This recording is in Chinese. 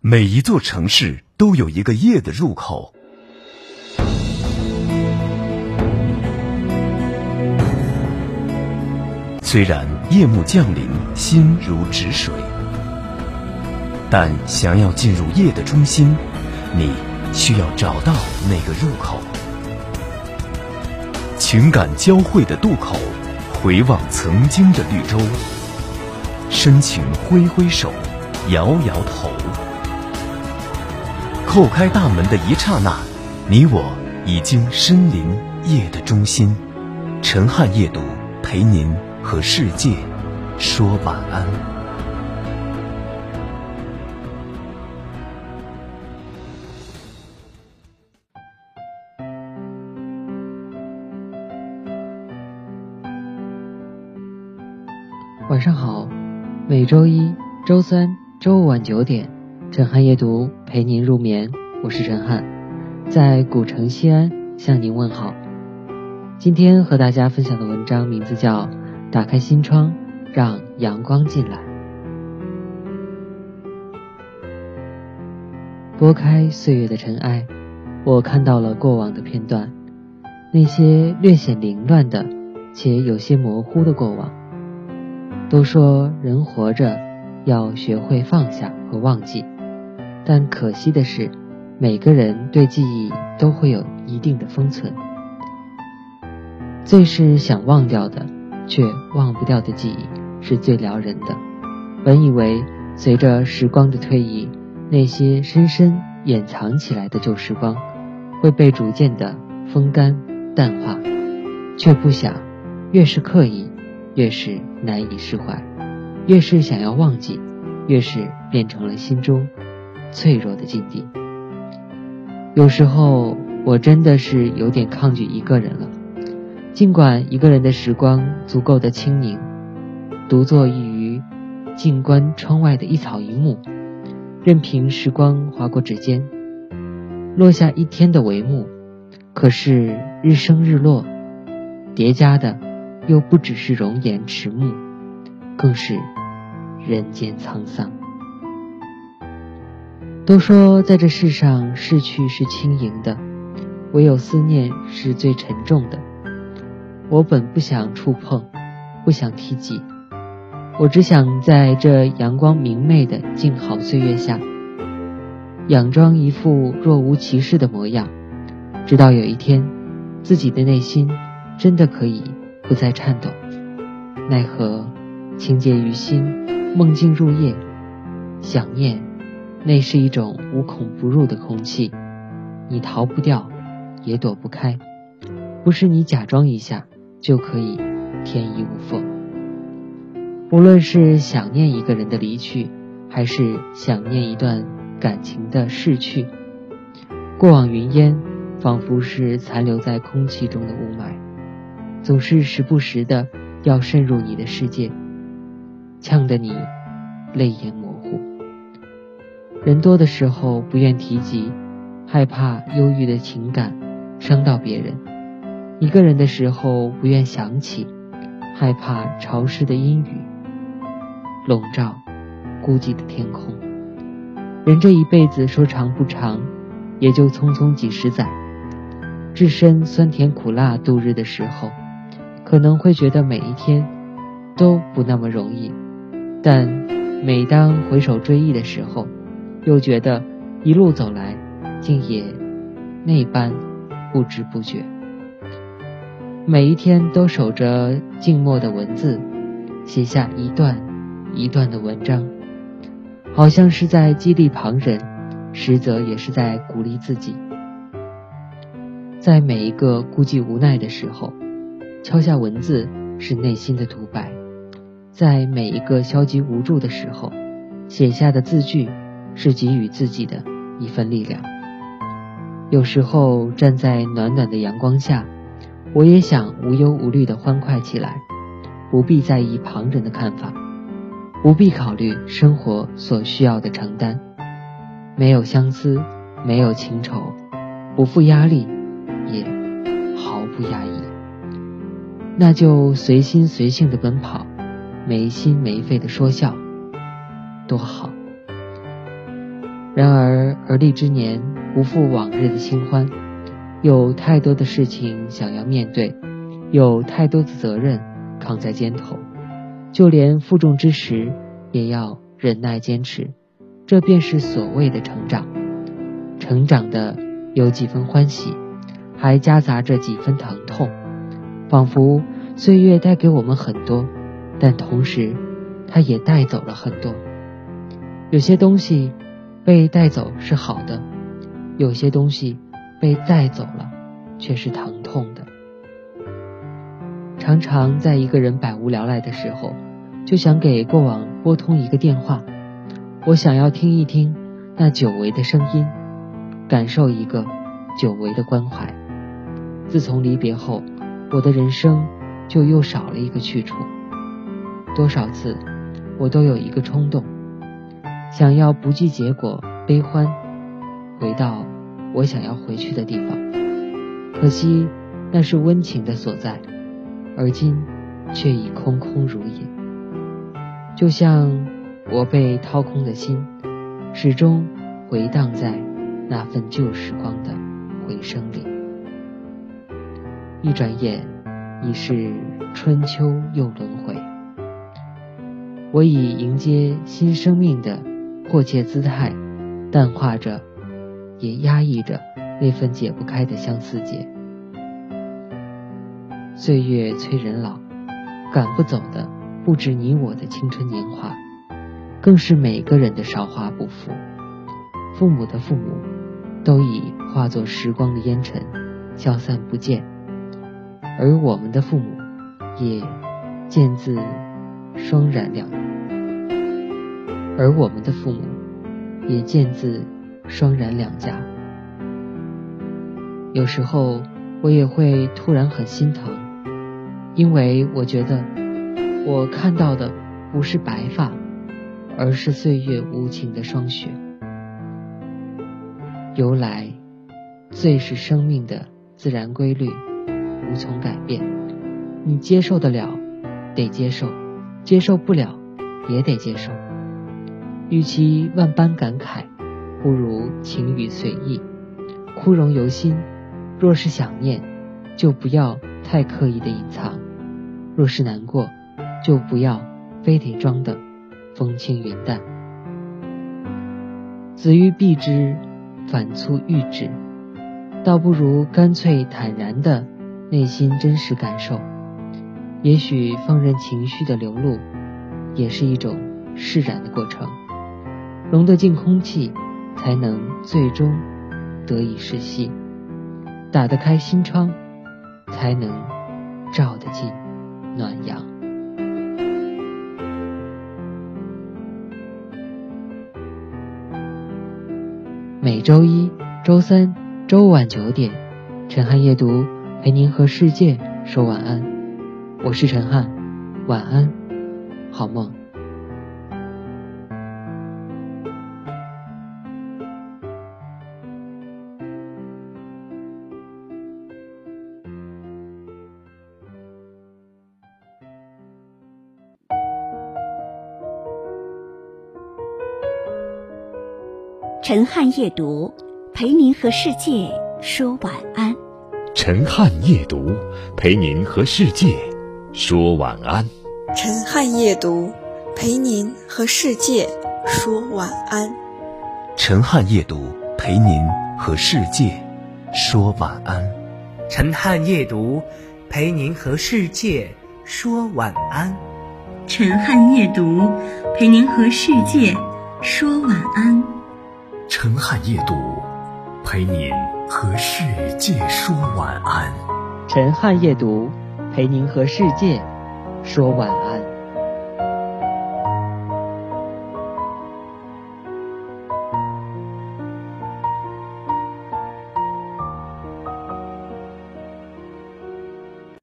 每一座城市都有一个夜的入口。虽然夜幕降临，心如止水，但想要进入夜的中心，你需要找到那个入口。情感交汇的渡口，回望曾经的绿洲，深情挥挥手，摇摇头。叩开大门的一刹那，你我已经身临夜的中心。陈汉夜读陪您和世界说晚安。晚上好，每周一、周三、周五晚九点，陈汉夜读陪您入眠，我是陈汉，在古城西安向您问好。今天和大家分享的文章名字叫《打开心窗，让阳光进来》。拨开岁月的尘埃，我看到了过往的片段，那些略显凌乱的且有些模糊的过往。都说人活着要学会放下和忘记，但可惜的是，每个人对记忆都会有一定的封存。最是想忘掉的，却忘不掉的记忆，是最撩人的。本以为随着时光的推移，那些深深掩藏起来的旧时光，会被逐渐的风干淡化，却不想，越是刻意。越是难以释怀，越是想要忘记，越是变成了心中脆弱的境地。有时候我真的是有点抗拒一个人了，尽管一个人的时光足够的清宁，独坐一隅静观窗外的一草一木，任凭时光划过指尖，落下一天的帷幕。可是日升日落，叠加的。又不只是容颜迟暮，更是人间沧桑。都说在这世上，逝去是轻盈的，唯有思念是最沉重的。我本不想触碰，不想提及，我只想在这阳光明媚的静好岁月下，佯装一副若无其事的模样，直到有一天，自己的内心真的可以。不再颤抖，奈何情结于心，梦境入夜，想念，那是一种无孔不入的空气，你逃不掉，也躲不开，不是你假装一下就可以天衣无缝。无论是想念一个人的离去，还是想念一段感情的逝去，过往云烟，仿佛是残留在空气中的雾霾。总是时不时的要渗入你的世界，呛得你泪眼模。人多的时候不愿提及，害怕忧郁的情感伤到别人；一个人的时候不愿想起，害怕潮湿的阴雨笼罩孤寂的天空。人这一辈子说长不长，也就匆匆几十载，置身酸甜苦辣度日的时候。可能会觉得每一天都不那么容易，但每当回首追忆的时候，又觉得一路走来竟也那般不知不觉。每一天都守着静默的文字，写下一段一段的文章，好像是在激励旁人，实则也是在鼓励自己。在每一个孤寂无奈的时候。敲下文字是内心的独白，在每一个消极无助的时候，写下的字句是给予自己的一份力量。有时候站在暖暖的阳光下，我也想无忧无虑的欢快起来，不必在意旁人的看法，不必考虑生活所需要的承担，没有相思，没有情愁，不负压力，也毫不压抑。那就随心随性的奔跑，没心没肺的说笑，多好。然而而立之年，不复往日的新欢，有太多的事情想要面对，有太多的责任扛在肩头，就连负重之时，也要忍耐坚持。这便是所谓的成长。成长的有几分欢喜，还夹杂着几分疼痛，仿佛岁月带给我们很多，但同时，它也带走了很多。有些东西被带走是好的，有些东西被带走了却是疼痛的。常常在一个人百无聊赖的时候，就想给过往拨通一个电话，我想要听一听那久违的声音。感受一个久违的关怀。自从离别后，我的人生就又少了一个去处。多少次，我都有一个冲动，想要不计结果、悲欢，回到我想要回去的地方。可惜那是温情的所在，而今却已空空如也。就像我被掏空的心，始终回荡在。那份旧时光的回声里，一转眼已是春秋又轮回。我已迎接新生命的迫切姿态，淡化着，也压抑着那份解不开的相思结。岁月催人老，赶不走的不止你我的青春年华，更是每个人的韶华不复。父母的父母。都已化作时光的烟尘，消散不见。而我们的父母，也渐自双染两，而我们的父母，也渐自双染两家。有时候我也会突然很心疼，因为我觉得我看到的不是白发，而是岁月无情的霜雪。由来，最是生命的自然规律，无从改变。你接受得了，得接受；接受不了，也得接受。与其万般感慨，不如情语随意，枯荣由心。若是想念，就不要太刻意的隐藏；若是难过，就不要非得装的风轻云淡。子欲避之。反粗欲止，倒不如干脆坦然的内心真实感受。也许放任情绪的流露，也是一种释然的过程。容得进空气，才能最终得以释息；打得开心窗，才能照得进暖阳。每周一、周三、周五晚九点，陈汉夜读陪您和世界说晚安。我是陈汉，晚安，好梦。陈汉夜读，陪您和世界说晚安。陈汉夜读，陪您和世界说晚安。陈汉夜读，陪您和世界说晚安。陈汉夜读，陪您和世界说晚安。陈汉夜读，陪您和世界说晚安。陈汉夜读，陪您和世界说晚安。陈汉夜读，陪您和世界说晚安。陈汉夜读，陪您和世界说晚安。